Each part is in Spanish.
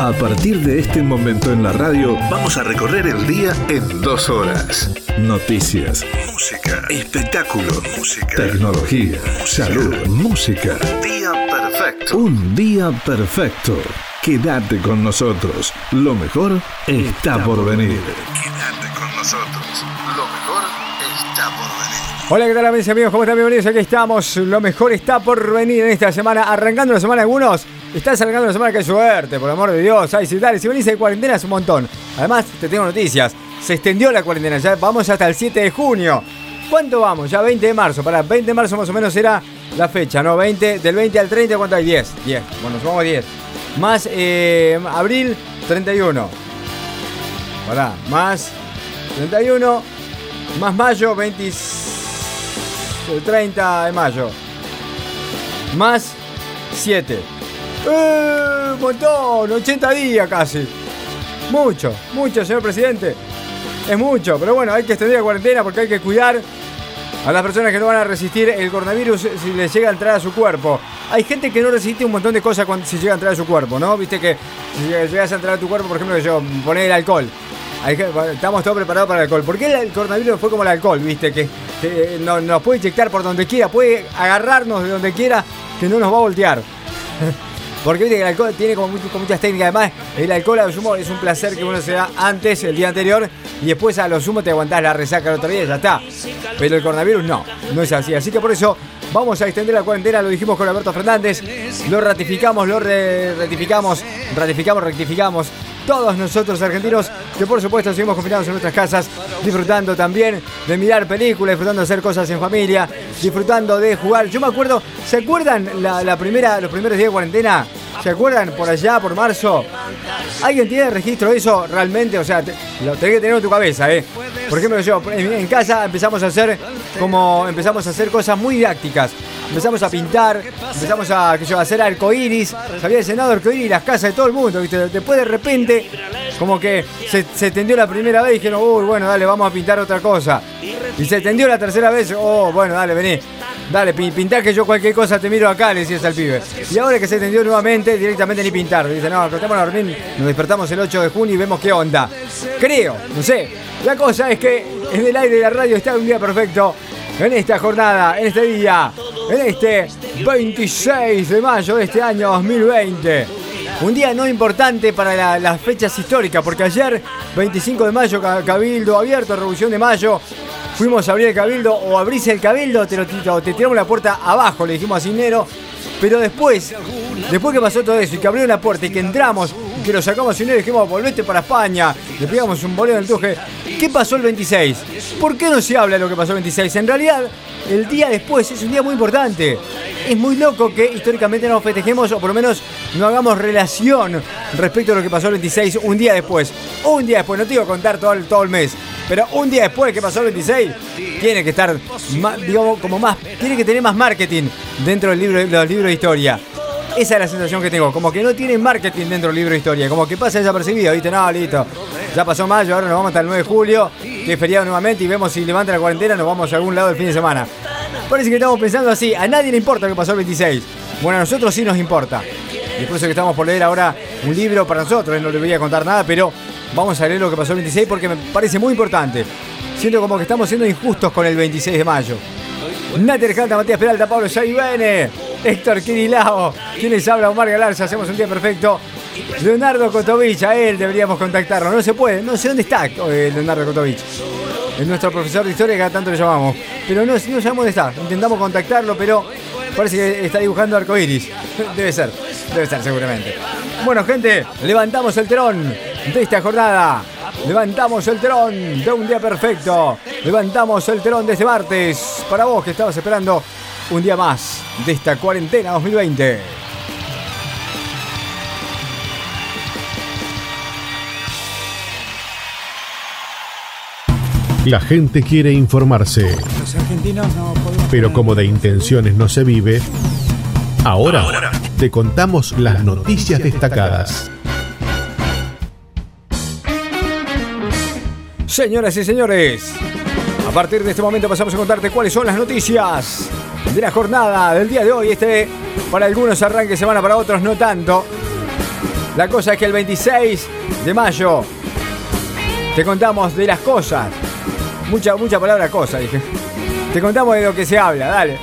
A partir de este momento en la radio, vamos a recorrer el día en dos horas. Noticias, música, espectáculo, música, tecnología, salud, música. Día perfecto. Un día perfecto. Quédate con nosotros. Lo mejor está por venir. Quédate con nosotros. Lo mejor está por venir. Hola, ¿qué tal amigos y amigos? ¿Cómo están? Bienvenidos. Aquí estamos. Lo mejor está por venir en esta semana. Arrancando la semana algunos. Estás arrancando la semana, qué suerte, por amor de Dios. Ay, si, dale, si venís de cuarentena es un montón. Además, te tengo noticias. Se extendió la cuarentena, ya vamos hasta el 7 de junio. ¿Cuánto vamos? Ya 20 de marzo. Para 20 de marzo más o menos era la fecha, ¿no? 20, del 20 al 30, ¿cuánto hay? 10. 10. Bueno, sumamos 10. Más eh, abril, 31. Pará, más 31. Más mayo, 20, 30 de mayo. Más 7. ¡Eh! Un montón, 80 días casi. Mucho, mucho, señor presidente. Es mucho, pero bueno, hay que extender la cuarentena porque hay que cuidar a las personas que no van a resistir el coronavirus si les llega a entrar a su cuerpo. Hay gente que no resiste un montón de cosas cuando si llega a entrar a su cuerpo, ¿no? Viste que si llegas a entrar a tu cuerpo, por ejemplo, yo poner el alcohol. estamos todos preparados para el alcohol. ¿Por qué el coronavirus fue como el alcohol, viste? Que, nos puede inyectar por donde quiera, puede agarrarnos de donde quiera, que no nos va a voltear. Porque viste que el alcohol tiene como, muchas técnicas. Además, el alcohol a lo sumo es un placer que uno se da antes, el día anterior, y después a lo sumo te aguantás la resaca el otro día y ya está. Pero el coronavirus no, no es así. Así que por eso vamos a extender la cuarentena, lo dijimos con Alberto Fernández, lo ratificamos, lo ratificamos, ratificamos, rectificamos todos nosotros argentinos, que por supuesto seguimos confinados en nuestras casas, disfrutando también de mirar películas, disfrutando de hacer cosas en familia, disfrutando de jugar. Yo me acuerdo, ¿se acuerdan la, primera, los primeros días de cuarentena? ¿Se acuerdan por allá, por marzo? ¿Alguien tiene registro de eso realmente? O sea, lo tenés que tener en tu cabeza, ¿eh? Por ejemplo, yo en, casa empezamos a hacer como empezamos a hacer cosas muy didácticas. Empezamos a pintar, empezamos a, yo, a hacer arcoíris. Se había diseñado arcoíris las casas de todo el mundo. Después de repente, como que se, se tendió la primera vez y dijeron, uy, bueno, dale, vamos a pintar otra cosa. Y se tendió la tercera vez, oh, bueno, dale, vení. Dale, pintar que yo cualquier cosa te miro acá, le decías al pibe. Y ahora que se tendió nuevamente, directamente ni pintar. Dice, no, acostamos a dormir, nos despertamos el 8 de junio y vemos qué onda. Creo, no sé. La cosa es que en el aire de la radio está un día perfecto. En esta jornada, en este día, en este 26 de mayo de este año 2020. Un día no importante para las fechas históricas, porque ayer, 25 de mayo, Cabildo abierto, Revolución de Mayo, fuimos a abrir el cabildo o abrís el cabildo, te, lo, te tiramos la puerta abajo, le dijimos a Cinero. Pero después, después que pasó todo eso y que abrió la puerta y que entramos que lo sacamos Cinero y dijimos, volvete para España, le pegamos un boleo en el tuje. ¿Qué pasó el 26? ¿Por qué no se habla de lo que pasó el 26? En realidad, el día después es un día muy importante. Es muy loco que históricamente nos festejemos o por lo menos no hagamos relación respecto a lo que pasó el 26 un día después. Un día después, no te a contar todo el, todo el mes. Pero un día después que pasó el 26, tiene que estar, digamos, como más, tiene que tener más marketing dentro del libro, los libros de historia. Esa es la sensación que tengo, como que no tiene marketing dentro del libro de historia, como que pasa desapercibido, ¿viste? No, listo. Ya pasó mayo, ahora nos vamos hasta el 9 de julio, que es feriado nuevamente, y vemos si levanta la cuarentena, nos vamos a algún lado el fin de semana. Parece que estamos pensando así, a nadie le importa lo que pasó el 26. Bueno, a nosotros sí nos importa. Y por eso que estamos por leer ahora un libro para nosotros, no le voy a contar nada, pero Vamos a leer lo que pasó el 26 porque me parece muy importante. Siento como que estamos siendo injustos con el 26 de mayo. Nater Canta, Matías Peralta, Pablo Yaibene, Héctor Kirilao, quienes habla Omar Galarza, hacemos un día perfecto. Leonardo Kotovich, a él deberíamos contactarlo. No se puede, no sé dónde está eh, Leonardo Kotovich. Es nuestro profesor de historia que tanto le llamamos. Pero no, no sabemos dónde está. Intentamos contactarlo, pero parece que está dibujando arcoiris. Debe ser, debe ser seguramente. Bueno, gente, levantamos el telón de esta jornada. Levantamos el telón de un día perfecto. Levantamos el telón de este martes. Para vos que estabas esperando un día más de esta cuarentena 2020. La gente quiere informarse. Los argentinos no Pero como de intenciones no se vive, ahora, ahora. te contamos las noticias destacadas. Señoras y señores, a partir de este momento pasamos a contarte cuáles son las noticias de la jornada del día de hoy. Este, para algunos arranque semana, para otros no tanto. La cosa es que el 26 de mayo te contamos de las cosas. Mucha, mucha palabra cosa, dije. Te contamos de lo que se habla, dale.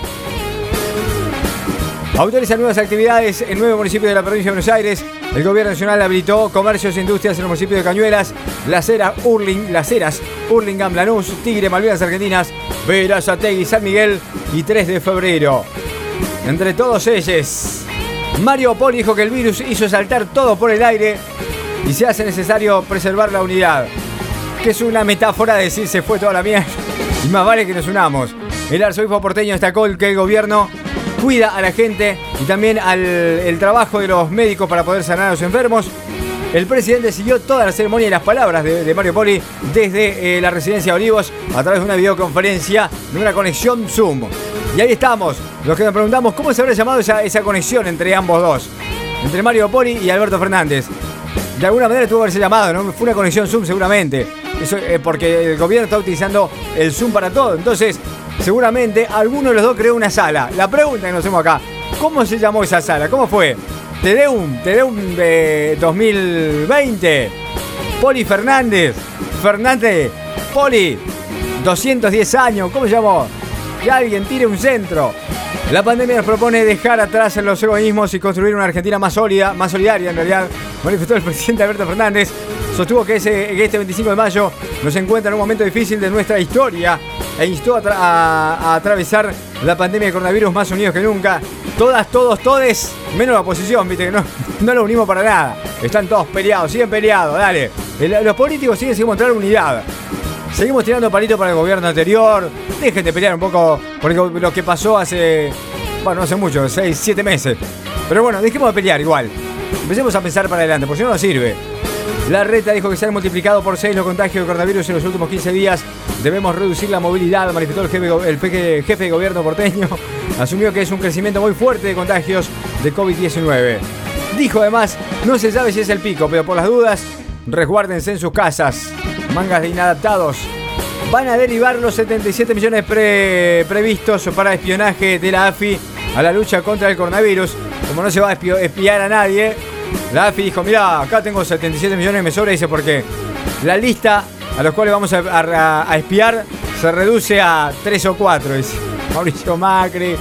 Autorizan nuevas actividades en nueve municipios de la provincia de Buenos Aires. El gobierno nacional habilitó comercios e industrias en los municipios de Cañuelas, Las Heras, Urling, Las Heras, Urlingam, Lanús, Tigre, Malvinas Argentinas, Verazategui, San Miguel y 3 de febrero. Entre todos ellos, Mario Poli dijo que el virus hizo saltar todo por el aire y se hace necesario preservar la unidad que es una metáfora de decir se fue toda la mierda y más vale que nos unamos. El arzobispo porteño destacó que el gobierno cuida a la gente y también al el trabajo de los médicos para poder sanar a los enfermos. El presidente siguió toda la ceremonia y las palabras de, Mario Poli desde eh, la residencia de Olivos a través de una videoconferencia de una conexión Zoom. Y ahí estamos, los que nos preguntamos cómo se habrá llamado esa, esa conexión entre ambos dos, entre Mario Poli y Alberto Fernández. De alguna manera tuvo que haberse llamado, ¿no? Fue una conexión Zoom seguramente. Eso, eh, porque el gobierno está utilizando el Zoom para todo. Entonces, seguramente alguno de los dos creó una sala. La pregunta que nos hacemos acá, ¿cómo se llamó esa sala? ¿Cómo fue? Tedeum, Tedeum de 2020. Poli Fernández, Fernández, Poli, 210 años, ¿cómo se llamó? Que alguien tire un centro. La pandemia nos propone dejar atrás los egoísmos y construir una Argentina más sólida, más solidaria en realidad, manifestó el presidente Alberto Fernández sostuvo que, este 25 de mayo nos encuentra en un momento difícil de nuestra historia e instó a, atravesar la pandemia de coronavirus más unidos que nunca. Todas, todos, todes, menos la oposición, viste que no, no lo unimos para nada. Están todos peleados, siguen peleados, dale. Los políticos siguen sin mostrar unidad. Seguimos tirando palitos para el gobierno anterior. Dejen de pelear un poco por lo que pasó hace, bueno, no hace mucho, 6, 7 meses. Pero bueno, dejemos de pelear igual. Empecemos a pensar para adelante, porque si no, no sirve. La reta dijo que se han multiplicado por 6 los contagios de coronavirus en los últimos 15 días. Debemos reducir la movilidad, manifestó el jefe, el jefe de gobierno porteño. Asumió que es un crecimiento muy fuerte de contagios de COVID-19. Dijo además, no se sabe si es el pico, pero por las dudas, resguárdense en sus casas. Mangas de inadaptados. Van a derivar los 77 millones previstos para espionaje de la AFI a la lucha contra el coronavirus. Como no se va a espiar a nadie, la AFI dijo, mira, acá tengo 77 millones, me sobra, dice, porque la lista a los cuales vamos a, espiar se reduce a 3 o 4, dice Mauricio Macri,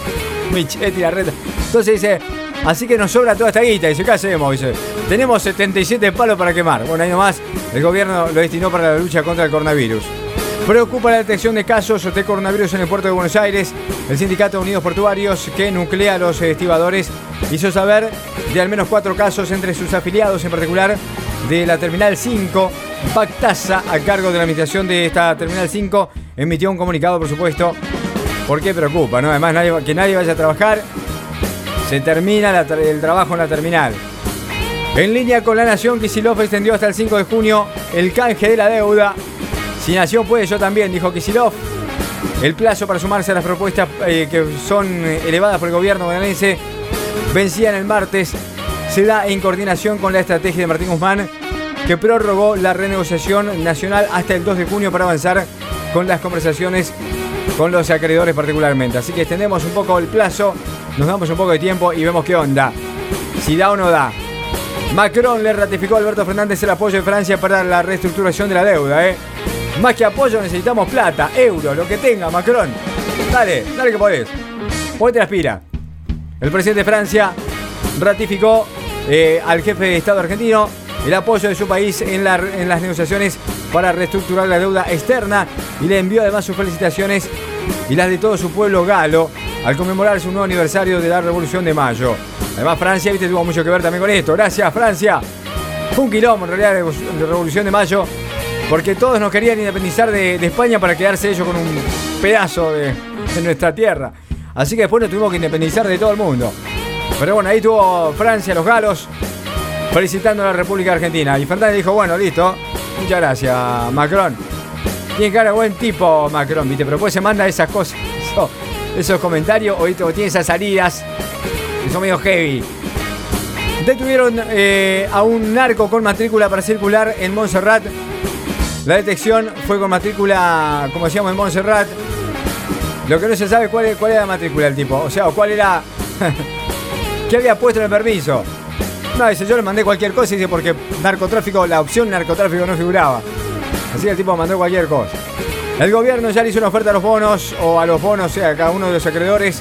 Michetti, la reta. Entonces dice, así que nos sobra toda esta guita, dice, ¿qué hacemos? Dice, tenemos 77 palos para quemar. Bueno, ahí nomás, el gobierno lo destinó para la lucha contra el coronavirus. Preocupa la detección de casos de coronavirus en el puerto de Buenos Aires. El Sindicato Unidos Portuarios, que nuclea a los estibadores, hizo saber de al menos cuatro casos entre sus afiliados, en particular de la Terminal 5. Pactasa, a cargo de la administración de esta Terminal 5, emitió un comunicado, por supuesto. ¿Por qué preocupa? ¿no? Además, que nadie vaya a trabajar. Se termina el trabajo en la terminal. En línea con la Nación, Kisilov extendió hasta el 5 de junio el canje de la deuda si Nación puede, yo también, dijo Kisilov. El plazo para sumarse a las propuestas eh, que son eh, elevadas por el gobierno bonaerense vencían el martes. Se da en coordinación con la estrategia de Martín Guzmán, que prorrogó la renegociación nacional hasta el 2 de junio para avanzar con las conversaciones con los acreedores particularmente. Así que extendemos un poco el plazo, nos damos un poco de tiempo y vemos qué onda. Si da o no da. Macron le ratificó a Alberto Fernández el apoyo de Francia para la reestructuración de la deuda. ¿eh? Más que apoyo necesitamos plata, euros, lo que tenga, Macron. Dale, dale que podés. Ponete la aspira. El presidente de Francia ratificó eh, al jefe de Estado argentino el apoyo de su país en, las negociaciones para reestructurar la deuda externa y le envió además sus felicitaciones y las de todo su pueblo galo al conmemorar su nuevo aniversario de la Revolución de Mayo. Además, Francia, viste, tuvo mucho que ver también con esto. Gracias, Francia. Fue un quilombo en realidad de Revolución de Mayo porque todos nos querían independizar de, España para quedarse ellos con un pedazo de, nuestra tierra. Así que después nos tuvimos que independizar de todo el mundo. Pero bueno, ahí tuvo Francia, los galos, felicitando a la República Argentina. Y Fernández dijo, bueno, listo. Muchas gracias, Macron. Tiene cara buen tipo, Macron, ¿viste? Pero después se manda esas cosas, esos comentarios, o, tiene esas salidas que son medio heavy. Detuvieron eh, a un narco con matrícula para circular en Montserrat la detección fue con matrícula, como decíamos, en Montserrat. Lo que no se sabe cuál, cuál era la matrícula del tipo. O sea, cuál era. ¿Qué había puesto en el permiso? No, dice, yo le mandé cualquier cosa dice, porque narcotráfico, la opción narcotráfico no figuraba. Así el tipo mandó cualquier cosa. El gobierno ya le hizo una oferta a los bonos, o a los bonos, o sea, a cada uno de los acreedores,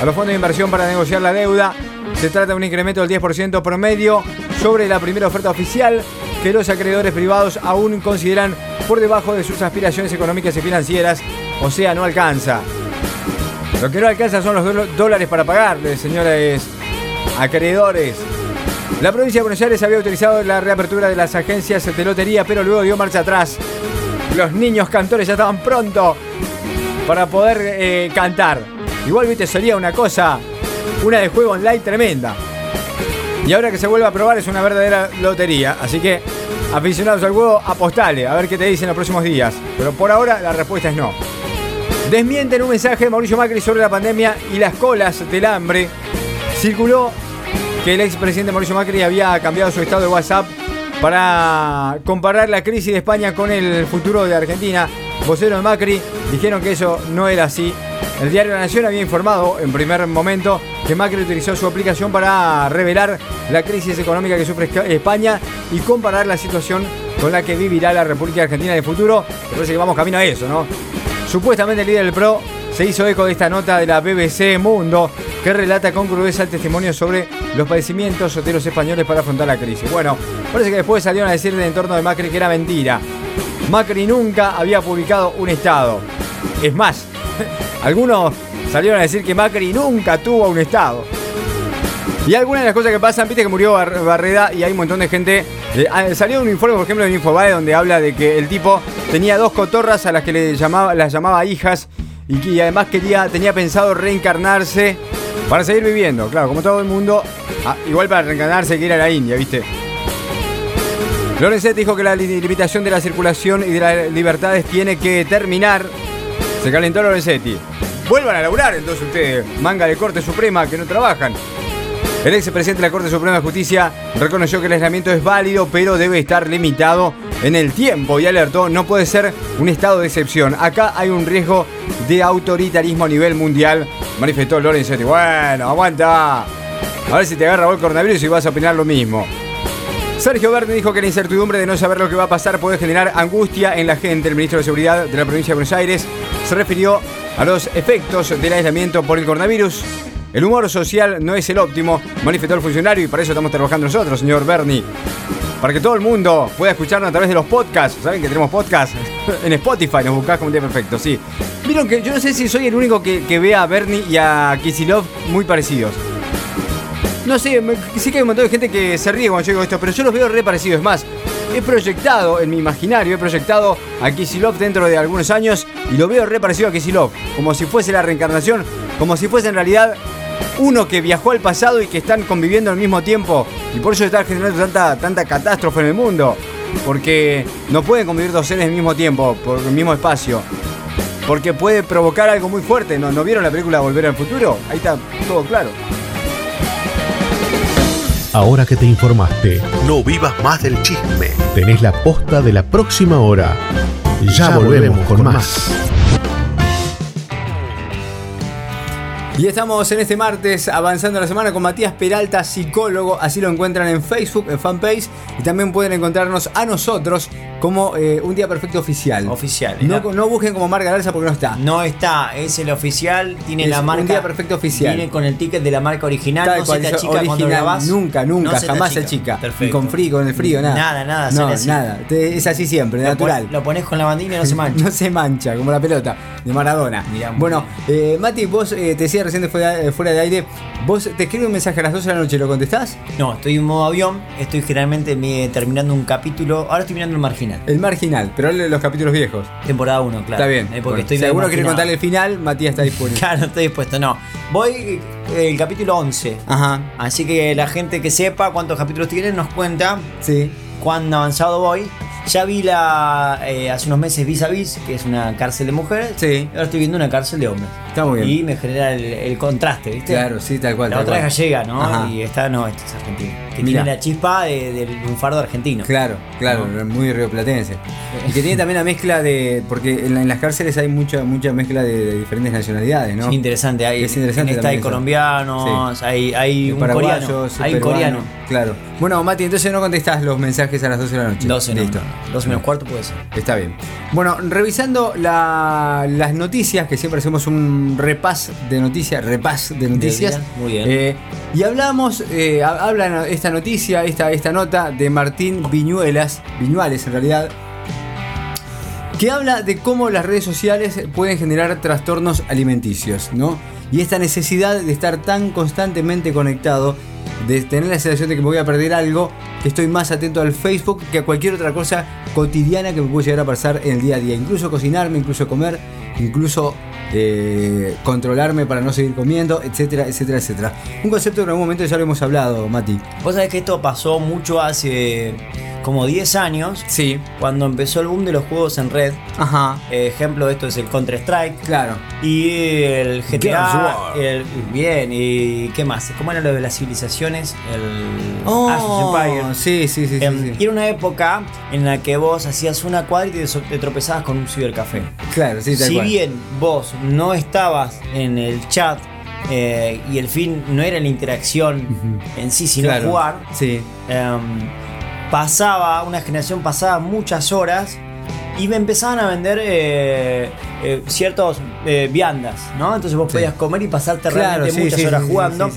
a los fondos de inversión para negociar la deuda. Se trata de un incremento del 10% promedio sobre la primera oferta oficial que los acreedores privados aún consideran por debajo de sus aspiraciones económicas y financieras, o sea, no alcanza. Lo que no alcanza son los dólares para pagarle, señores acreedores. La provincia de Buenos Aires había utilizado la reapertura de las agencias de lotería, pero luego dio marcha atrás. Los niños cantores ya estaban pronto para poder eh, cantar. Igual, viste, sería una cosa, una de juego online tremenda. Y ahora que se vuelve a probar es una verdadera lotería. Así que, aficionados al juego, apostale, a ver qué te dicen los próximos días. Pero por ahora la respuesta es no. Desmienten un mensaje de Mauricio Macri sobre la pandemia y las colas del hambre. Circuló que el expresidente Mauricio Macri había cambiado su estado de WhatsApp para comparar la crisis de España con el futuro de Argentina. Vocero de Macri dijeron que eso no era así. El diario La Nación había informado en primer momento que Macri utilizó su aplicación para revelar la crisis económica que sufre España y comparar la situación con la que vivirá la República Argentina en el futuro. Me parece que vamos camino a eso, ¿no? Supuestamente el líder del PRO se hizo eco de esta nota de la BBC Mundo que relata con crudeza el testimonio sobre los padecimientos de los españoles para afrontar la crisis. Bueno, parece que después salieron a decir del entorno de Macri que era mentira. Macri nunca había publicado un estado. Es más, algunos salieron a decir que Macri nunca tuvo un estado. Y algunas de las cosas que pasan, viste que murió Barreda y hay un montón de gente. Eh, ah, salió un informe, por ejemplo, de Infobae donde habla de que el tipo tenía dos cotorras a las que le llamaba, las llamaba hijas y que además quería, tenía pensado reencarnarse para seguir viviendo, claro, como todo el mundo. Ah, igual para reencarnarse que ir a la India, ¿viste? Lorenzetti dijo que la limitación de la circulación y de las libertades tiene que terminar. Se calentó Lorenzetti. Vuelvan a laburar entonces ustedes, manga de Corte Suprema que no trabajan. El ex presidente de la Corte Suprema de Justicia reconoció que el aislamiento es válido, pero debe estar limitado en el tiempo y alertó, no puede ser un estado de excepción. Acá hay un riesgo de autoritarismo a nivel mundial, manifestó Lorenzetti. Bueno, aguanta. A ver si te agarra el coronavirus y vas a opinar lo mismo. Sergio Verde dijo que la incertidumbre de no saber lo que va a pasar puede generar angustia en la gente. El ministro de Seguridad de la provincia de Buenos Aires se refirió a los efectos del aislamiento por el coronavirus el humor social no es el óptimo, manifestó el funcionario y para eso estamos trabajando nosotros, señor Bernie. Para que todo el mundo pueda escucharnos a través de los podcasts. ¿Saben que tenemos podcasts? en Spotify nos buscás como un día perfecto, sí. Vieron que yo no sé si soy el único que, que ve a Bernie y a Kisilov muy parecidos. No sé, sí que hay un montón de gente que se ríe cuando yo digo esto, pero yo los veo re parecidos. Es más, he proyectado en mi imaginario, he proyectado a Kisilov dentro de algunos años y lo veo re parecido a Kisilov. Como si fuese la reencarnación, como si fuese en realidad uno que viajó al pasado y que están conviviendo al mismo tiempo. Y por eso está generando tanta, tanta catástrofe en el mundo. Porque no pueden convivir dos seres al mismo tiempo, por el mismo espacio. Porque puede provocar algo muy fuerte. ¿No, ¿No vieron la película Volver al Futuro? Ahí está todo claro. Ahora que te informaste, no vivas más del chisme. Tenés la posta de la próxima hora. Ya, volvemos, con, más. Y estamos en este martes avanzando la semana con Matías Peralta, psicólogo. Así lo encuentran en Facebook, en fanpage. Y también pueden encontrarnos a nosotros como eh, un día perfecto oficial. Oficial. No, no busquen como marca Garza porque no está. No está, es el oficial, tiene la marca. Un día perfecto oficial. Viene con el ticket de la marca original, no se te achica cuando grabás. Nunca, nunca, jamás se achica. Perfecto. Ni con frío, con el frío, nada. Nada, nada, no, nada. Es así siempre, natural. lo pones con la bandina y no se mancha. no se mancha, como la pelota de Maradona. bueno, eh, Mati, vos eh, te decía recién fuera, eh, fuera de aire, vos te escribo un mensaje a las 12 de la noche, ¿lo contestás? No, estoy en modo avión, estoy generalmente terminando un capítulo, ahora estoy mirando el marginal. El marginal, pero los capítulos viejos. Temporada 1, claro. Está bien. porque estoy si alguno quiere contarle el final, Matías está disponible. claro, estoy dispuesto, no. Voy el capítulo 11. Ajá. Así que la gente que sepa cuántos capítulos tienen nos cuenta. Sí. Cuán avanzado voy. Ya vi la. Eh, hace unos meses Vis a Vis, que es una cárcel de mujeres. Sí. Ahora estoy viendo una cárcel de hombres. Está muy bien. Y me genera el, el contraste, ¿viste? Claro, sí, tal cual. La tal otra es cual. gallega, ¿no? Ajá. Y esta no, esta es argentina. Que Mirá. tiene la chispa de- del lunfardo argentino. Claro, claro, muy rioplatense. Y que tiene también la mezcla de. Porque en, la- en las cárceles hay mucha mucha mezcla de, de diferentes nacionalidades, ¿no? Es interesante, hay, Es interesante en esta hay eso. colombianos, hay, hay un coreano, hay un coreano. Claro. Bueno, Mati, entonces no contestás los mensajes a las 12 de la noche. 12 no, Listo. no, 12 menos cuarto puede ser. Está bien. Bueno, revisando la- las noticias, que siempre hacemos un repas de noticias, repas de noticias. muy bien. Eh, y hablamos, eh, ha- habla esta noticia, esta, esta nota de Martín Viñuelas, Viñuales en realidad, que habla de cómo las redes sociales pueden generar trastornos alimenticios, ¿no? Y esta necesidad de estar tan constantemente conectado, de tener la sensación de que me voy a perder algo, que estoy más atento al Facebook que a cualquier otra cosa cotidiana que me puede llegar a pasar en el día a día. Incluso cocinarme, incluso comer, incluso eh, controlarme para no seguir comiendo, etcétera, etcétera, etcétera. Un concepto que en algún momento ya lo hemos hablado, Mati. Vos sabés que esto pasó mucho hace como 10 años, Sí. cuando empezó el boom de los juegos en red. Ajá. Eh, ejemplo de esto es el Counter-Strike. Claro. Y el GTA, el, bien, y qué más, ¿cómo era lo de las civilizaciones? El Oh, Age of Empires. sí, sí, sí, sí, Em, sí. Y era una época en la que vos hacías una cuadra y te, tropezabas con un cibercafé. Claro, sí, tal si cual. bien vos no estabas en el chat eh, y el fin no era la interacción en sí, sino Claro. jugar, Sí. em, pasaba, una generación pasaba muchas horas y me empezaban a vender eh, eh, ciertos eh, viandas, ¿no? Entonces vos podías comer y pasarte Claro, realmente sí, muchas sí, horas sí, sí, jugando.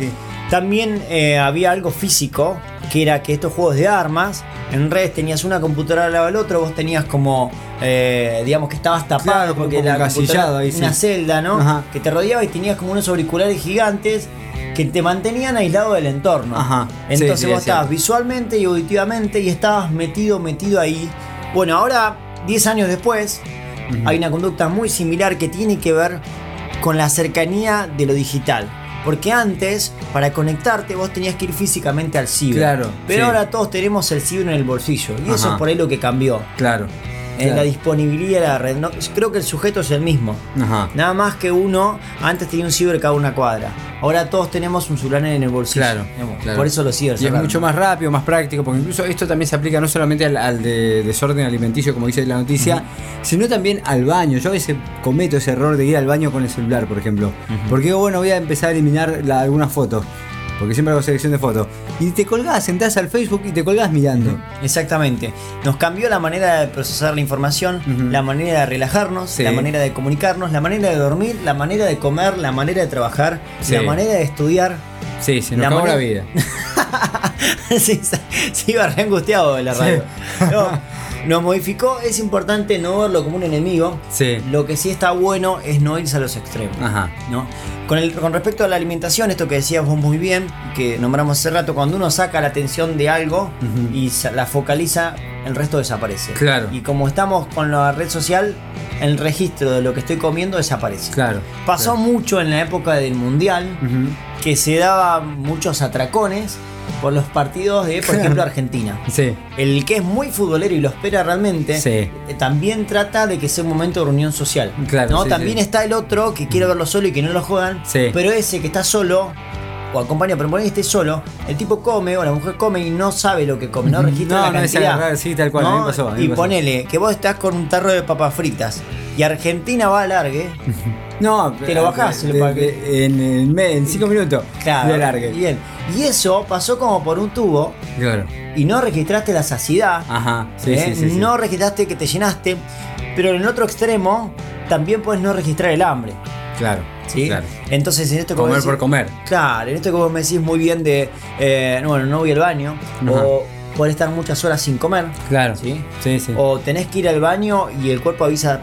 También eh, había algo físico, que era que estos juegos de armas, en redes tenías una computadora al lado del otro, vos tenías como, eh, digamos que estabas tapado Claro, porque como la encasillado computadora- ahí, sí. una celda, ¿no? Ajá. Que te rodeaba y tenías como unos auriculares gigantes que te mantenían aislado del entorno. Ajá. Entonces sí, vos es estabas visualmente y auditivamente y estabas metido, metido ahí. Bueno, ahora, 10 años después, hay una conducta muy similar que tiene que ver con la cercanía de lo digital. Porque antes, para conectarte, vos tenías que ir físicamente al ciber. Claro, Pero sí. ahora todos tenemos el ciber en el bolsillo. Y eso es por ahí lo que cambió. Claro. En claro. la disponibilidad de la red. No, creo que el sujeto es el mismo. Ajá. Nada más que uno, antes tenía un ciber cada una cuadra. Ahora todos tenemos un celular en el bolsillo. Claro. Por eso los ciber Y es mucho más rápido, más práctico, porque incluso esto también se aplica no solamente al, al de desorden alimenticio, como dice la noticia, sino también al baño. Yo a veces cometo ese error de ir al baño con el celular, por ejemplo. Porque digo, bueno, voy a empezar a eliminar la- algunas fotos. Porque siempre hago selección de fotos. Y te colgás, entras al Facebook y te colgás mirando. Exactamente. Nos cambió la manera de procesar la información, la manera de relajarnos, Sí. la manera de comunicarnos, la manera de dormir, la manera de comer, la manera de trabajar, Sí. la manera de estudiar. Sí, se nos La la vida. sí, se se iba re angustiado de la radio. No, nos modificó, es importante no verlo como un enemigo. Sí. Lo que sí está bueno es no irse a los extremos. Ajá. ¿no? Con, el, con respecto a la alimentación, esto que decías vos muy bien, que nombramos hace rato, cuando uno saca la atención de algo y la focaliza, el resto desaparece. Claro. Y como estamos con la red social, el registro de lo que estoy comiendo desaparece. Claro. Pasó mucho en la época del mundial que se daban muchos atracones por los partidos de, por ejemplo, Argentina. Sí. El que es muy futbolero y lo espera realmente, Sí. eh, también trata de que sea un momento de reunión social. Claro, ¿no? sí, también está el otro que quiere verlo solo y que no lo juegan, Sí. pero ese que está solo o acompaña, pero por ahí esté solo, el tipo come o la mujer come y no sabe lo que come, no registra No, la no cantidad. sí, tal cual, a mí me pasó, a mí me y pasó. ponele que vos estás con un tarro de papas fritas y Argentina va a largue, No, Te lo bajás, de- de- en, en, cinco minutos. claro, largue. bien. Y eso pasó como por un tubo Claro. y no registraste la saciedad. Ajá. Sí, ¿eh? sí. No registraste que te llenaste, pero en el otro extremo también puedes no registrar el hambre. Claro. ¿sí? Claro. Entonces, en esto Comer por comer. Claro, en esto que vos me decís muy bien de, eh, bueno, no voy al baño, Ajá. o poder estar muchas horas sin comer, Claro. ¿sí? Sí, sí. o tenés que ir al baño y el cuerpo avisa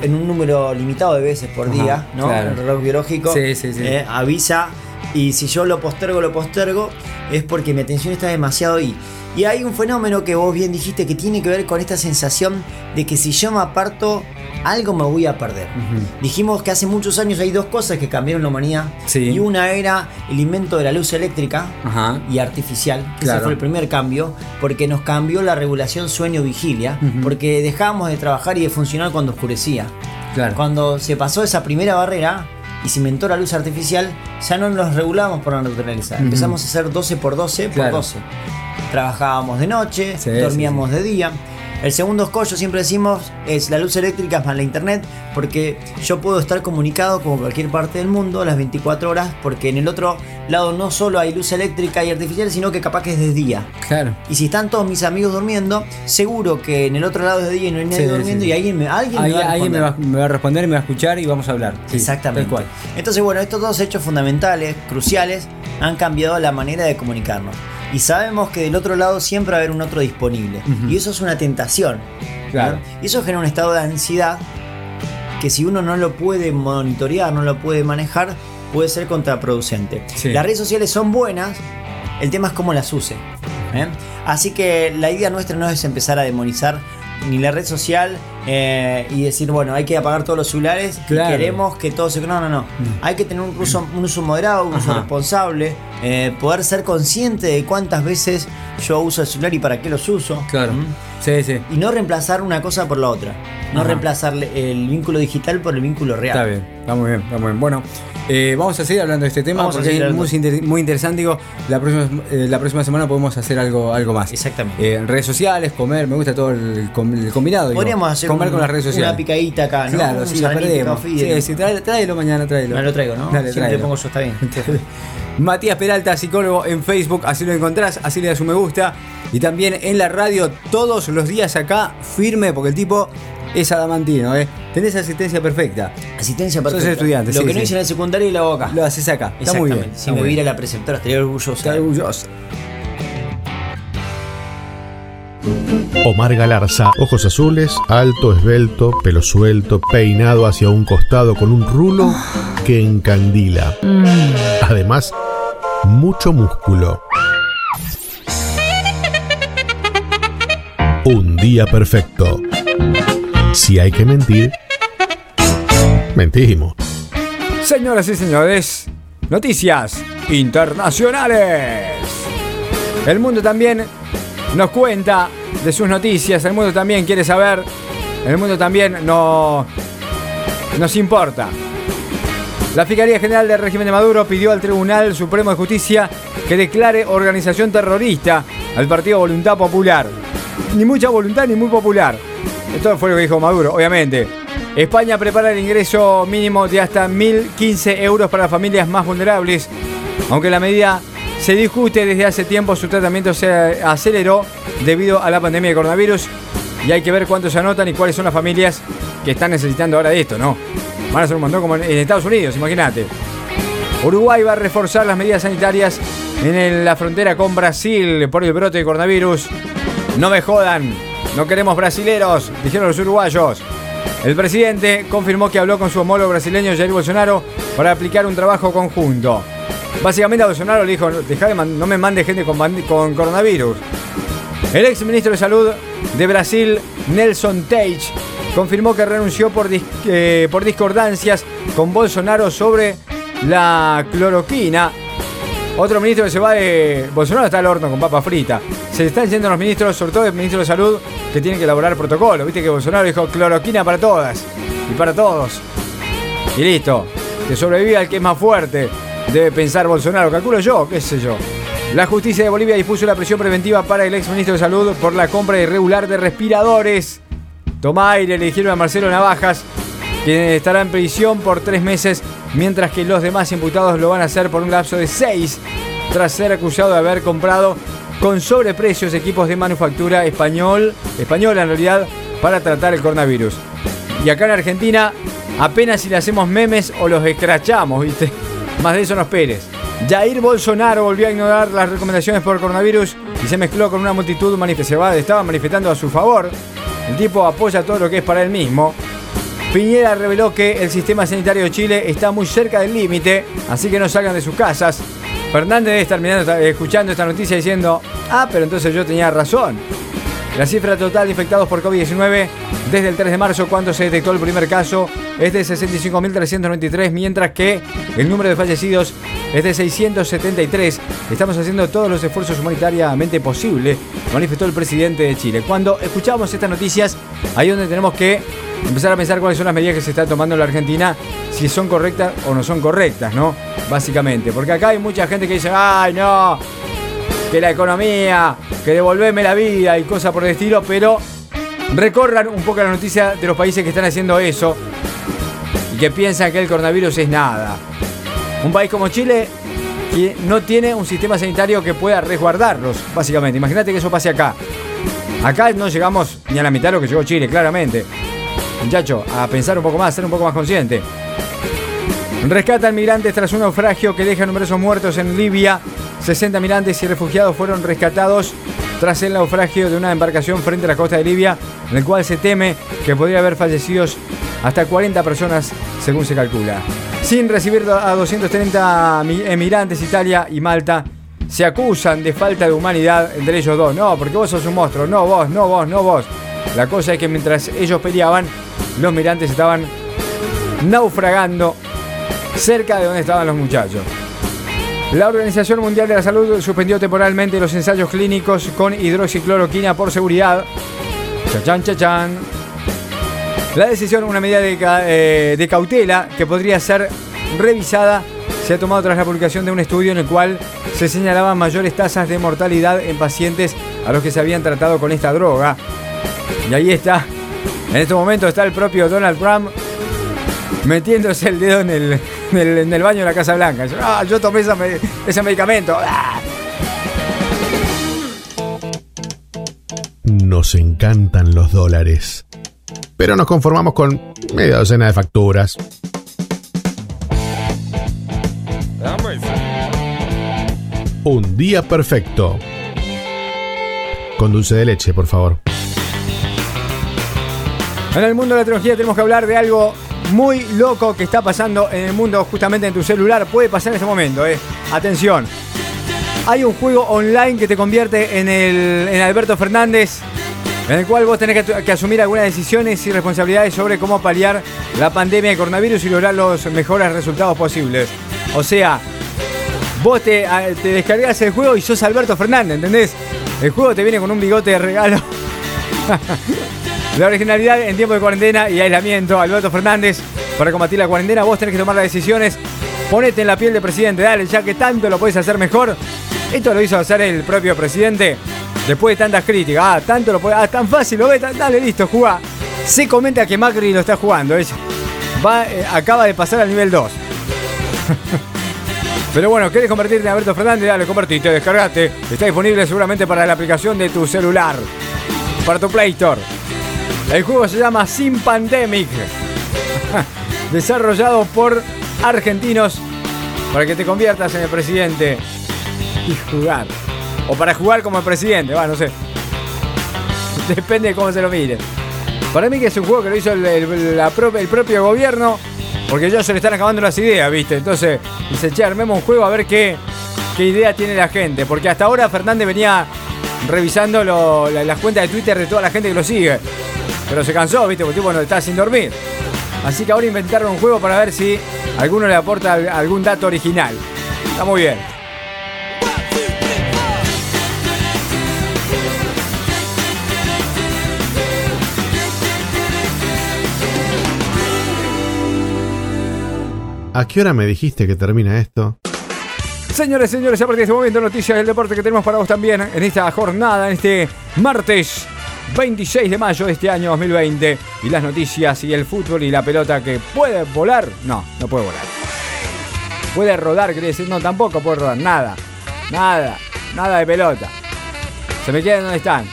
en un número limitado de veces por Ajá, día, ¿no? claro. El reloj biológico Sí, sí, sí. eh, avisa y si yo lo postergo, lo postergo, es porque mi atención está demasiado ahí. Y hay un fenómeno que vos bien dijiste que tiene que ver con esta sensación de que si yo me aparto, algo me voy a perder. Dijimos que hace muchos años hay dos cosas que cambiaron la humanidad. Sí. Y una era el invento de la luz eléctrica Ajá. y artificial. que Claro. Ese fue el primer cambio, porque nos cambió la regulación sueño-vigilia, porque dejábamos de trabajar y de funcionar cuando oscurecía. Claro. Cuando se pasó esa primera barrera, y se inventó la luz artificial, ya no nos regulamos por la naturaleza. Empezamos a hacer 12 por 12 por 12. Trabajábamos de noche, dormíamos de día. El segundo escollo, siempre decimos, es la luz eléctrica más la internet, porque yo puedo estar comunicado con cualquier parte del mundo las 24 horas, porque en el otro lado no solo hay luz eléctrica y artificial, sino que capaz que es de día. Claro. Y si están todos mis amigos durmiendo, seguro que en el otro lado es de día y no hay nadie durmiendo y alguien, me, alguien, me, va a alguien me, va, a responder y me va a escuchar y vamos a hablar. Exactamente. Cual. Entonces, bueno, estos dos hechos fundamentales, cruciales, han cambiado la manera de comunicarnos y sabemos que del otro lado siempre va a haber un otro disponible. Y eso es una tentación. Claro. Y eso genera un estado de ansiedad que si uno no lo puede monitorear, no lo puede manejar, puede ser contraproducente. Las redes sociales son buenas, el tema es cómo las use. ¿eh? Así que la idea nuestra no es empezar a demonizar ni la red social eh, y decir, bueno, hay que apagar todos los celulares queremos que todo se... No, no, no. Mm. Hay que tener un uso, un uso moderado, un uso responsable, eh, poder ser consciente de cuántas veces yo uso el celular y para qué los uso. Claro. ¿Mm? Sí, sí. Y no reemplazar una cosa por la otra. No reemplazar el vínculo digital por el vínculo real. Está bien, está muy bien, está muy bien. Bueno, eh, vamos a seguir hablando de este tema porque es muy, interesante. Digo, la próxima, eh, la próxima semana podemos hacer algo, algo más. Exactamente. en redes sociales, comer, me gusta todo el, combinado. Podríamos hacer comer con las redes sociales. una picadita acá, ¿no? Claro, sí, la perdemos. Sí, sí, tráelo, mañana, tráelo. No lo traigo, ¿no? Dale, Siempre le pongo yo, está bien. Matías Peralta, psicólogo en Facebook, así lo encontrás, así le das un me gusta. Y también en la radio todos los días acá, firme, porque el tipo es adamantino, ¿eh? Tenés asistencia perfecta. Asistencia perfecta. Sos estudiante, Lo que no hice en el secundario y lo hago acá. Lo haces acá. Está muy bien. Si me viera la preceptora, estaría orgulloso. Estaría orgulloso. Omar Galarza, ojos azules, alto, esbelto, pelo suelto, peinado hacia un costado con un rulo que encandila. Además, mucho músculo. Un día perfecto. Si hay que mentir, mentimos. Señoras y señores, noticias internacionales. El mundo también nos cuenta de sus noticias, el mundo también quiere saber, el mundo también no, nos importa. La Fiscalía General del Régimen de Maduro pidió al Tribunal Supremo de Justicia que declare organización terrorista al Partido Voluntad Popular. Ni mucha voluntad ni muy popular. Esto fue lo que dijo Maduro, obviamente. España prepara el ingreso mínimo de hasta 1.015 euros para familias más vulnerables. Aunque la medida se discute desde hace tiempo, su tratamiento se aceleró debido a la pandemia de coronavirus. Y hay que ver cuántos se anotan y cuáles son las familias que están necesitando ahora de esto, ¿no? Van a ser un montón como en Estados Unidos, imagínate. Uruguay va a reforzar las medidas sanitarias en la frontera con Brasil por el brote de coronavirus. No me jodan, no queremos brasileros, dijeron los uruguayos. El presidente confirmó que habló con su homólogo brasileño Jair Bolsonaro para aplicar un trabajo conjunto. Básicamente a Bolsonaro le dijo, Deja de no me mande gente con, con coronavirus. El ex ministro de Salud de Brasil, Nelson Teich, confirmó que renunció por, eh, por discordancias con Bolsonaro sobre la cloroquina. Otro ministro que se va de. Bolsonaro está al horno con papa frita. Se están yendo los ministros, sobre todo el ministro de Salud, que tienen que elaborar protocolo. Viste que Bolsonaro dijo cloroquina para todas y para todos. Y listo. Que sobreviva el que es más fuerte. Debe pensar Bolsonaro, calculo yo, qué sé yo. La justicia de Bolivia dispuso la prisión preventiva para el ex ministro de Salud por la compra irregular de respiradores. Toma aire, le dijeron a Marcelo Navajas, que estará en prisión por tres meses, mientras que los demás imputados lo van a hacer por un lapso de seis, tras ser acusado de haber comprado con sobreprecios equipos de manufactura español, española en realidad, para tratar el coronavirus. Y acá en Argentina, apenas si le hacemos memes o los escrachamos, ¿viste? Más de eso no esperes. Jair Bolsonaro volvió a ignorar las recomendaciones por coronavirus y se mezcló con una multitud manifestada. Estaba manifestando a su favor el tipo apoya todo lo que es para él mismo. Piñera reveló que el sistema sanitario de Chile está muy cerca del límite, así que no salgan de sus casas. Fernández debe estar mirando, escuchando esta noticia diciendo, ah, pero entonces yo tenía razón. La cifra total de infectados por COVID-19 desde el 3 de marzo, cuando se detectó el primer caso, es de 65.393, mientras que el número de fallecidos es de 673. Estamos haciendo todos los esfuerzos humanitariamente posibles, manifestó el presidente de Chile. Cuando escuchamos estas noticias, ahí donde tenemos que empezar a pensar cuáles son las medidas que se están tomando en la Argentina, si son correctas o no son correctas, ¿no? Básicamente. Porque acá hay mucha gente que dice, ay, no, que la economía, que devolverme la vida y cosas por el estilo, pero recorran un poco la noticia de los países que están haciendo eso y que piensan que el coronavirus es nada. Un país como Chile que no tiene un sistema sanitario que pueda resguardarlos, básicamente. Imagínate que eso pase acá. Acá no llegamos ni a la mitad de lo que llegó Chile, claramente. Muchacho, a pensar un poco más, ser un poco más consciente. Rescatan migrantes tras un naufragio que deja numerosos muertos en Libia. 60 migrantes y refugiados fueron rescatados tras el naufragio de una embarcación frente a la costa de Libia, en el cual se teme que podría haber fallecidos hasta 40 personas, según se calcula. Sin recibir a 230 emigrantes, Italia y Malta se acusan de falta de humanidad entre ellos dos. No, porque vos sos un monstruo. No vos, no vos, no vos. La cosa es que mientras ellos peleaban, los migrantes estaban naufragando cerca de donde estaban los muchachos. La Organización Mundial de la Salud suspendió temporalmente los ensayos clínicos con hidroxicloroquina por seguridad. Chachán, chachán. La decisión, una medida de, eh, de cautela que podría ser revisada, se ha tomado tras la publicación de un estudio en el cual se señalaban mayores tasas de mortalidad en pacientes a los que se habían tratado con esta droga. Y ahí está. En este momento está el propio Donald Trump metiéndose el dedo en el, en el, baño de la Casa Blanca. Ah, yo tomé ese medicamento. Ah. Nos encantan los dólares. Pero nos conformamos con media docena de facturas. Un día perfecto. Con dulce de leche, por favor. En el mundo de la tecnología tenemos que hablar de algo muy loco que está pasando en el mundo, justamente en tu celular. Puede pasar en este momento, eh. Atención. Hay un juego online que te convierte en el Alberto Fernández, en el cual vos tenés que, asumir algunas decisiones y responsabilidades sobre cómo paliar la pandemia de coronavirus y lograr los mejores resultados posibles. O sea, vos te, te descargas el juego y sos Alberto Fernández, ¿entendés? El juego te viene con un bigote de regalo. La originalidad en tiempo de cuarentena y aislamiento. Alberto Fernández, para combatir la cuarentena, vos tenés que tomar las decisiones. Ponete en la piel del presidente, dale, ya que tanto lo podés hacer mejor. Esto lo hizo hacer el propio presidente después de tantas críticas. Ah, tanto lo puede. Ah, tan fácil, lo ves, dale, listo, jugá. Se comenta que Macri lo está jugando. Va, eh, acaba de pasar al nivel 2. Pero bueno, ¿querés convertirte en Alberto Fernández? Dale, convertite, descargate. Está disponible seguramente para la aplicación de tu celular. Para tu Play Store. El juego se llama Sin Pandemic. Desarrollado por argentinos para que te conviertas en el presidente y jugar. O para jugar como el presidente, va, no sé. Depende de cómo se lo mire. Para mí que es un juego que lo hizo el, propio gobierno, porque ellos se le están acabando las ideas, ¿viste? Entonces dice, che, armemos un juego a ver qué, qué idea tiene la gente. Porque hasta ahora Fernández venía revisando las cuentas de Twitter de toda la gente que lo sigue. Pero se cansó, ¿viste? Porque tipo no está sin dormir. Así que ahora inventaron un juego para ver si alguno le aporta algún dato original. Está muy bien. ¿A qué hora me dijiste que termina esto? Señores, señores, a partir de este momento noticias del deporte que tenemos para vos también en esta jornada, en este martes 26 de mayo de este año 2020. Y las noticias y el fútbol y la pelota que puede volar. No, no puede volar. Puede rodar, quiere decir, no, tampoco puede rodar. Nada, nada, nada de pelota. Se me quedan donde están.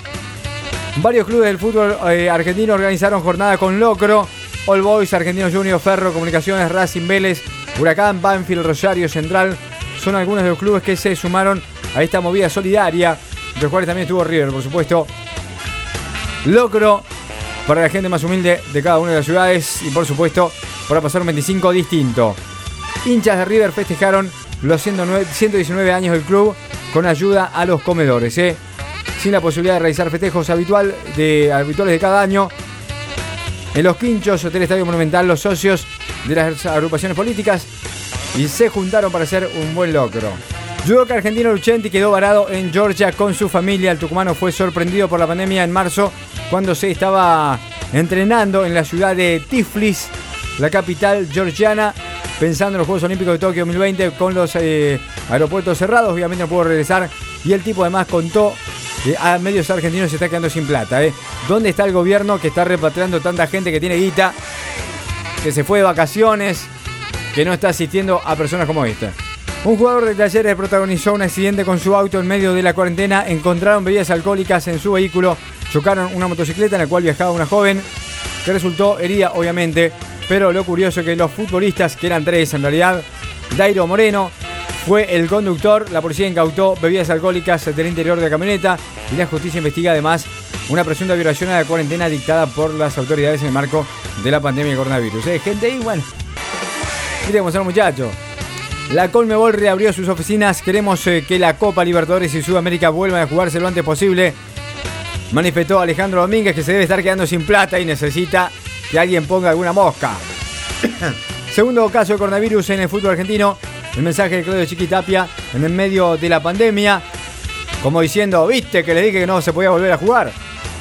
Varios clubes del fútbol eh, argentino organizaron jornada con Locro, All Boys, Argentino Junior, Ferro, Comunicaciones, Racing Vélez, Huracán, Banfield, Rosario Central. Son algunos de los clubes que se sumaron a esta movida solidaria, de los cuales también estuvo River, por supuesto, locro para la gente más humilde de cada una de las ciudades y por supuesto para pasar un 25 distinto. Hinchas de River festejaron los 119 años del club con ayuda a los comedores. ¿eh? Sin la posibilidad de realizar festejos habitual de, habituales de cada año. En los quinchos, Hotel Estadio Monumental, los socios de las agrupaciones políticas y se juntaron para hacer un buen locro. Judoka argentino Luchenti quedó varado en Georgia con su familia. El tucumano fue sorprendido por la pandemia en marzo cuando se estaba entrenando en la ciudad de Tiflis, la capital georgiana, pensando en los Juegos Olímpicos de Tokio 2020 con los eh, aeropuertos cerrados. Obviamente no pudo regresar. Y el tipo además contó que a medios argentinos se está quedando sin plata. ¿eh? ¿Dónde está el gobierno que está repatriando tanta gente que tiene guita, que se fue de vacaciones, que no está asistiendo a personas como esta? Un jugador de talleres protagonizó un accidente con su auto en medio de la cuarentena. Encontraron bebidas alcohólicas en su vehículo. Chocaron una motocicleta en la cual viajaba una joven que resultó herida, obviamente. Pero lo curioso es que los futbolistas, que eran tres en realidad, Dairo Moreno fue el conductor. La policía incautó bebidas alcohólicas del interior de la camioneta y la justicia investiga además una presunta violación a la cuarentena dictada por las autoridades en el marco de la pandemia de coronavirus. ¿Eh? Gente ahí, bueno. Mire cómo son los muchachos. La Colmebol reabrió sus oficinas. Queremos eh, que la Copa Libertadores y Sudamérica vuelvan a jugarse lo antes posible. Manifestó Alejandro Domínguez que se debe estar quedando sin plata y necesita que alguien ponga alguna mosca. Segundo caso de coronavirus en el fútbol argentino. El mensaje de Claudio Chiquitapia en el medio de la pandemia. Como diciendo, viste que le dije que no se podía volver a jugar.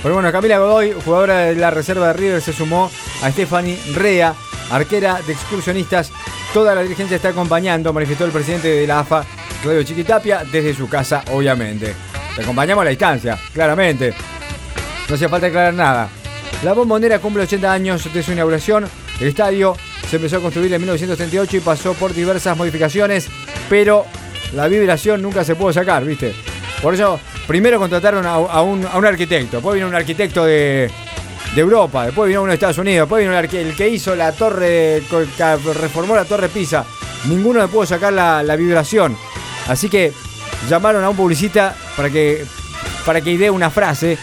Pero bueno, Camila Godoy, jugadora de la reserva de River, se sumó a Stephanie Rea, arquera de excursionistas Toda la dirigencia está acompañando, manifestó el presidente de la AFA, Claudio Chiquitapia, desde su casa, obviamente. Te acompañamos a la distancia, claramente. No hacía falta aclarar nada. La bombonera cumple 80 años de su inauguración. El estadio se empezó a construir en 1938 y pasó por diversas modificaciones, pero la vibración nunca se pudo sacar, ¿viste? Por eso, primero contrataron a, un, a un arquitecto, después vino un arquitecto de, de Europa, después vino uno de Estados Unidos, después vino el que, el que hizo la torre, reformó la torre Pisa. Ninguno le pudo sacar la, vibración. Así que llamaron a un publicista para que, para que idee una frase.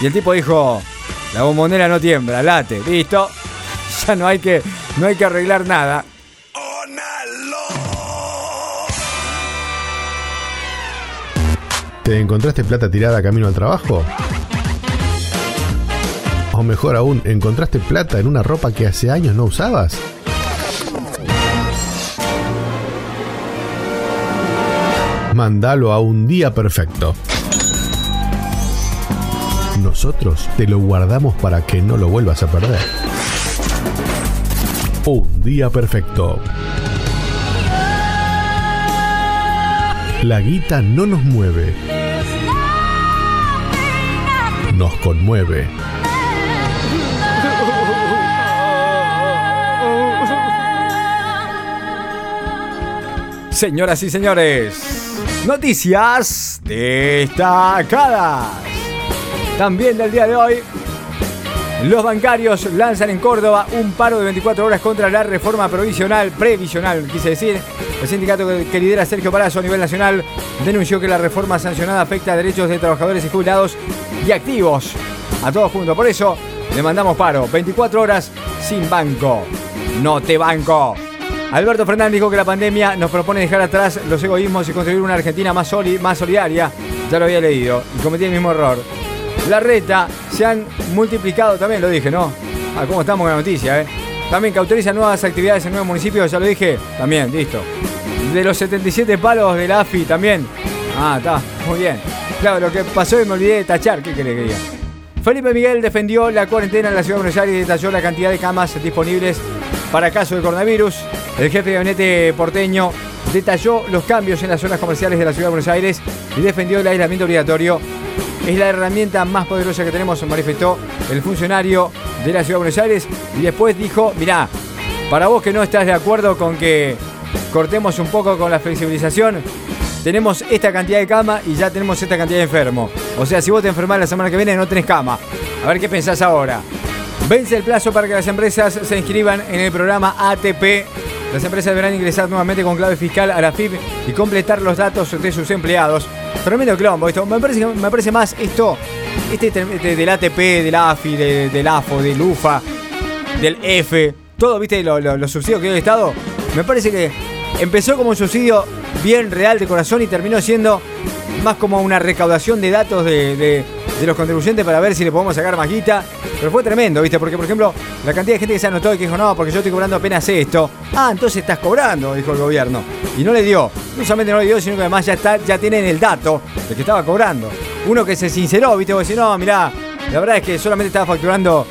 Y el tipo dijo, la bombonera no tiembla, late, listo. Ya no hay que, no hay que arreglar nada. ¿Te encontraste plata tirada camino al trabajo? Mejor aún, ¿encontraste plata en una ropa que hace años no usabas? Mándalo a un día perfecto. Nosotros te lo guardamos para que no lo vuelvas a perder. Un día perfecto. La guita no nos mueve. Nos conmueve. Señoras y señores, noticias destacadas. También del día de hoy, los bancarios lanzan en Córdoba un paro de 24 horas contra la reforma provisional, previsional, quise decir. El sindicato que lidera Sergio Palazzo a nivel nacional denunció que la reforma sancionada afecta a derechos de trabajadores y jubilados y activos. A todos juntos. Por eso le mandamos paro. 24 horas sin banco. No te banco. Alberto Fernández dijo que la pandemia nos propone dejar atrás los egoísmos y construir una Argentina más, más solidaria. Ya lo había leído y cometí el mismo error. La reta se han multiplicado, también lo dije, ¿no? Ah, ¿cómo estamos con la noticia, eh? También que autoriza nuevas actividades en nuevos municipios, ya lo dije. También, listo. De los 77 palos de la AFI, también. Ah, está, muy bien. Claro, lo que pasó y me olvidé de tachar, ¿qué quería que Felipe Miguel defendió la cuarentena en la ciudad de Buenos Aires y detalló la cantidad de camas disponibles para caso de coronavirus. El jefe de gabinete porteño detalló los cambios en las zonas comerciales de la ciudad de Buenos Aires y defendió el aislamiento obligatorio. Es la herramienta más poderosa que tenemos, manifestó el funcionario de la ciudad de Buenos Aires y después dijo, mirá, para vos que no estás de acuerdo con que cortemos un poco con la flexibilización, tenemos esta cantidad de cama y ya tenemos esta cantidad de enfermos. O sea, si vos te enfermás la semana que viene no tenés cama. A ver qué pensás ahora. Vence el plazo para que las empresas se inscriban en el programa ATP las empresas deberán ingresar nuevamente con clave fiscal a la FIP y completar los datos de sus empleados. Tremendo clombo esto. Me parece, me parece más esto, este, del ATP, del AFI, del AFO, del UFA, del F, todo, viste, los subsidios que dio el Estado. Me parece que empezó como un subsidio bien real de corazón y terminó siendo más como una recaudación de datos de de los contribuyentes para ver si le podemos sacar más guita. Pero fue tremendo, ¿viste? Porque, por ejemplo, la cantidad de gente que se anotó y que dijo, no, porque yo estoy cobrando apenas esto. Ah, entonces estás cobrando, dijo el gobierno. Y no le dio. No solamente no le dio, sino que además ya, está, ya tienen el dato de que estaba cobrando. Uno que se sinceró, ¿viste? Porque si no, mirá, la verdad es que solamente estaba facturando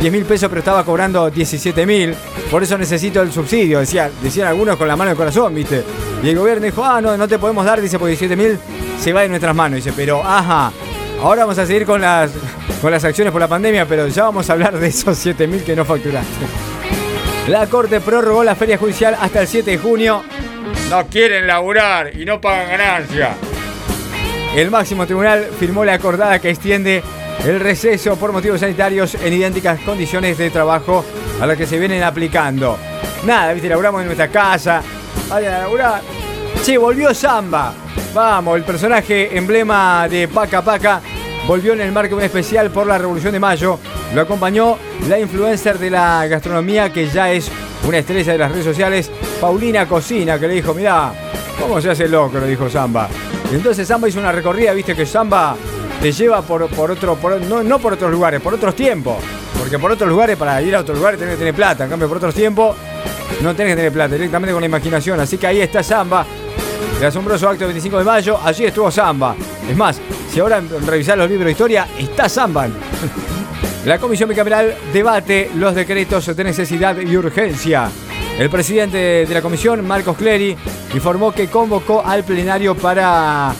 10 mil pesos, pero estaba cobrando 17 mil. Por eso necesito el subsidio, decía, decían algunos con la mano del corazón, ¿viste? Y el gobierno dijo, ah, no, no te podemos dar, dice, porque 17 mil se va de nuestras manos. Dice, pero, ajá, ahora vamos a seguir con las, con las acciones por la pandemia, pero ya vamos a hablar de esos 7 mil que no facturaste. La Corte prorrogó la feria judicial hasta el 7 de junio. No quieren laburar y no pagan ganancia. El máximo tribunal firmó la acordada que extiende el receso por motivos sanitarios en idénticas condiciones de trabajo a las que se vienen aplicando. Nada, viste, laburamos en nuestra casa. Vayan a laburar. Che, volvió Samba. Vamos, el personaje emblema de Paca Paca volvió en el marco especial por la Revolución de Mayo. Lo acompañó la influencer de la gastronomía que ya es una estrella de las redes sociales, Paulina Cocina, que le dijo, mirá, ¿cómo se hace loco? Le dijo Samba. Y entonces Samba hizo una recorrida, viste que Samba te lleva por, por otro, no, no, por otros lugares, por otros tiempos. Porque por otros lugares, para ir a otros lugares, tenés que tener plata. En cambio, por otros tiempos, no tenés que tener plata, directamente con la imaginación. Así que ahí está Samba. El asombroso acto del 25 de mayo, allí estuvo Samba. Es más, si ahora revisar los libros de historia, está Samba. La comisión bicameral debate los decretos de necesidad y urgencia. El presidente de la comisión, Marcos Clery, informó que convocó al plenario para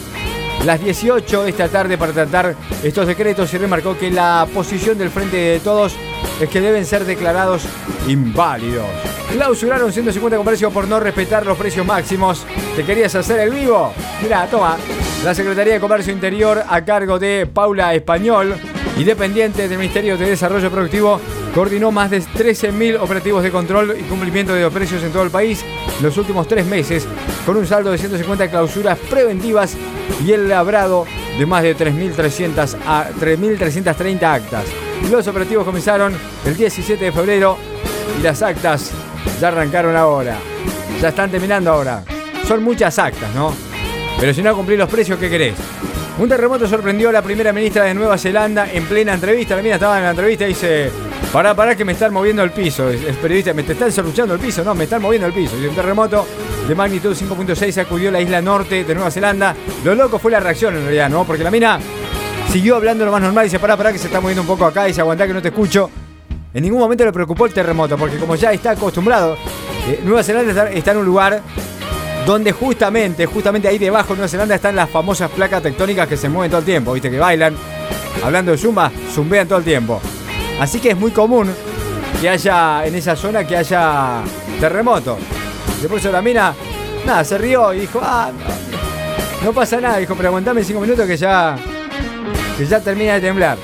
las 18 de esta tarde para tratar estos decretos y remarcó que la posición del Frente de Todos es que deben ser declarados inválidos. Clausuraron 150 comercios por no respetar los precios máximos. ¿Te querías hacer el vivo? Mira, toma. La Secretaría de Comercio Interior, a cargo de Paula Español, y dependiente del Ministerio de Desarrollo Productivo, coordinó más de 13.000 operativos de control y cumplimiento de los precios en todo el país los últimos tres meses, con un saldo de 150 clausuras preventivas y el labrado de más de 3.330 actas. Los operativos comenzaron el 17 de febrero y las actas ya arrancaron ahora. Ya están terminando ahora. Son muchas actas, ¿no? Pero si no cumplís los precios, ¿qué querés? Un terremoto sorprendió a la primera ministra de Nueva Zelanda en plena entrevista. La mina estaba en la entrevista y dice, pará, pará que me están moviendo el piso. El periodista, ¿me te están solucionando el piso? No, me están moviendo el piso. Y un terremoto de magnitud 5.6 sacudió la isla norte de Nueva Zelanda. Lo loco fue la reacción en realidad, ¿no? Porque la mina siguió hablando lo más normal dice, pará, pará que se está moviendo un poco acá dice, aguantá que no te escucho. En ningún momento le preocupó el terremoto, porque como ya está acostumbrado, eh, Nueva Zelanda está en un lugar donde justamente, justamente ahí debajo de Nueva Zelanda están las famosas placas tectónicas que se mueven todo el tiempo, viste, que bailan. Hablando de zumba, zumbean todo el tiempo. Así que es muy común que haya en esa zona que haya terremoto. Después de la mina, nada, se rió y dijo, ah, no, pasa nada, dijo, pero aguantame cinco minutos que ya, que ya termina de temblar.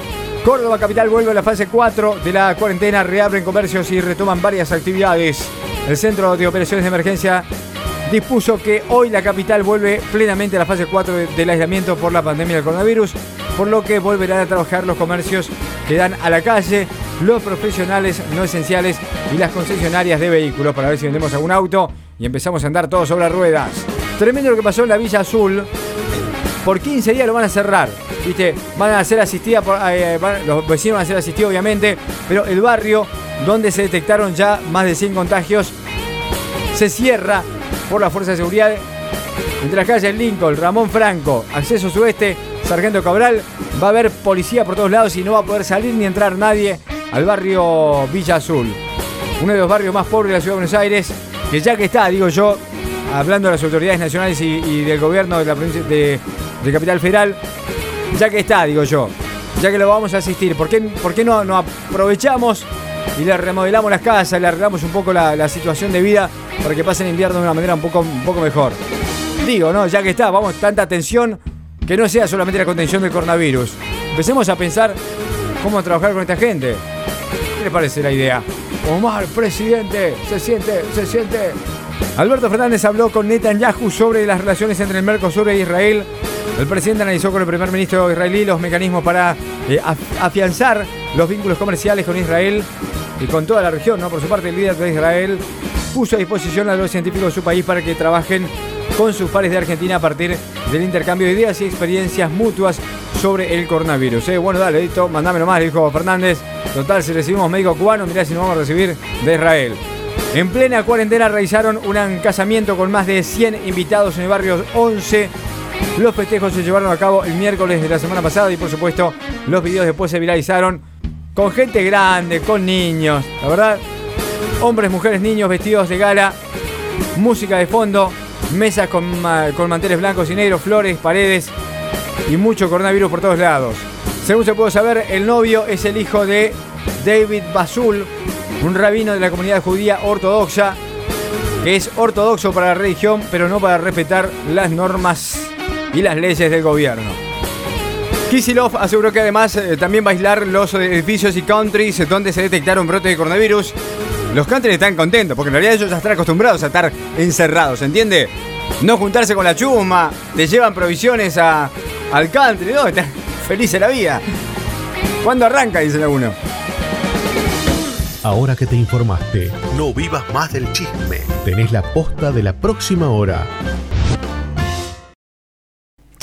Córdoba Capital vuelve a la fase 4 de la cuarentena, reabren comercios y retoman varias actividades. El Centro de Operaciones de Emergencia dispuso que hoy la capital vuelve plenamente a la fase 4 del aislamiento por la pandemia del coronavirus, por lo que volverán a trabajar los comercios que dan a la calle, los profesionales no esenciales y las concesionarias de vehículos para ver si vendemos algún auto y empezamos a andar todos sobre ruedas. Tremendo lo que pasó en la Villa Azul. Por 15 días lo van a cerrar. ¿Viste? Van a ser asistidas, eh, los vecinos van a ser asistidos obviamente, pero el barrio donde se detectaron ya más de 100 contagios se cierra por la Fuerza de Seguridad entre las calles Lincoln, Ramón Franco, acceso sudeste, Sargento Cabral. Va a haber policía por todos lados y no va a poder salir ni entrar nadie al barrio Villa Azul. Uno de los barrios más pobres de la ciudad de Buenos Aires, que ya que está, digo yo, hablando de las autoridades nacionales y, del gobierno de la provincia de, Capital Federal, ya que está, digo yo, ya que lo vamos a asistir, ¿por qué, por qué no, aprovechamos y le remodelamos las casas, le arreglamos un poco la, situación de vida para que pasen invierno de una manera un poco, un poco mejor. Digo, ¿no? Ya que está, vamos, tanta atención que no sea solamente la contención del coronavirus. Empecemos a pensar cómo trabajar con esta gente. ¿Qué le parece la idea? Omar, presidente, se siente, se siente. Alberto Fernández habló con Netanyahu sobre las relaciones entre el Mercosur e Israel. El presidente analizó con el primer ministro israelí los mecanismos para eh, afianzar los vínculos comerciales con Israel y con toda la región. ¿no? Por su parte, el líder de Israel puso a disposición a los científicos de su país para que trabajen con sus pares de Argentina a partir del intercambio de ideas y experiencias mutuas sobre el coronavirus. ¿eh? Bueno, dale, Edito, mandame nomás, dijo Fernández. Total, si recibimos médico cubano, mirá si nos vamos a recibir de Israel. En plena cuarentena realizaron un casamiento con más de 100 invitados en el barrio 11. Los festejos se llevaron a cabo el miércoles de la semana pasada y por supuesto los videos después se viralizaron con gente grande, con niños, la verdad. Hombres, mujeres, niños vestidos de gala, música de fondo, mesas con, con manteles blancos y negros, flores, paredes y mucho coronavirus por todos lados. Según se pudo saber, el novio es el hijo de David Basul, un rabino de la comunidad judía ortodoxa, que es ortodoxo para la religión, pero no para respetar las normas y las leyes del gobierno. Kisilov aseguró que además eh, también va a aislar los edificios y countries donde se detectaron brotes de coronavirus. Los countries están contentos, porque en realidad ellos ya están acostumbrados a estar encerrados, ¿entiende? No juntarse con la chuma, te llevan provisiones a, al country, no, están felices la vida. ¿Cuándo arranca? Dice uno. Ahora que te informaste, no vivas más del chisme. Tenés la posta de la próxima hora.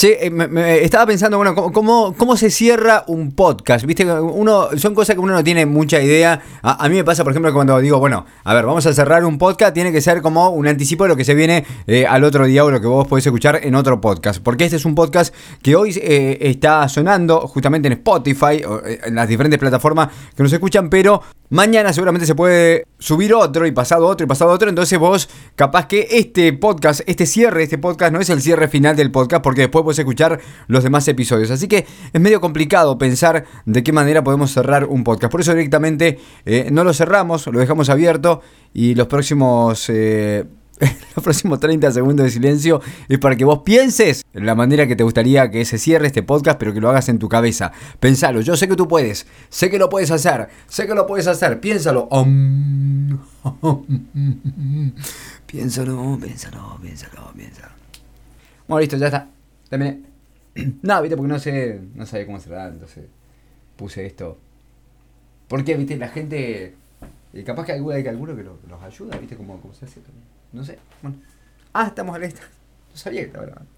Che, eh, estaba pensando, bueno, ¿cómo, ¿cómo, se cierra un podcast? Viste, uno, son cosas que uno no tiene mucha idea. A, mí me pasa, por ejemplo, cuando digo, bueno, a ver, vamos a cerrar un podcast, tiene que ser como un anticipo de lo que se viene eh, al otro día o lo que vos podés escuchar en otro podcast. Porque este es un podcast que hoy eh, está sonando justamente en Spotify, o en las diferentes plataformas que nos escuchan, pero Mañana seguramente se puede subir otro y pasado otro y pasado otro. Entonces vos, capaz que este podcast, este cierre, este podcast no es el cierre final del podcast porque después puedes escuchar los demás episodios. Así que es medio complicado pensar de qué manera podemos cerrar un podcast. Por eso directamente eh, no lo cerramos, lo dejamos abierto y los próximos... Eh, los próximos 30 segundos de silencio es para que vos pienses en la manera que te gustaría que se cierre este podcast, pero que lo hagas en tu cabeza. Pensalo, yo sé que tú puedes, sé que lo puedes hacer, sé que lo puedes hacer, piénsalo. piénsalo, piénsalo, piénsalo, piénsalo. Bueno, listo, ya está. Terminé. no, viste, porque no sé, no sabía cómo cerrar, entonces puse esto. Porque, viste, la gente, eh, capaz que hay, alguno que los ayuda, viste, cómo, cómo se hace también. No sé. Bueno. Ah, estamos a la No sabía que estaba grabando.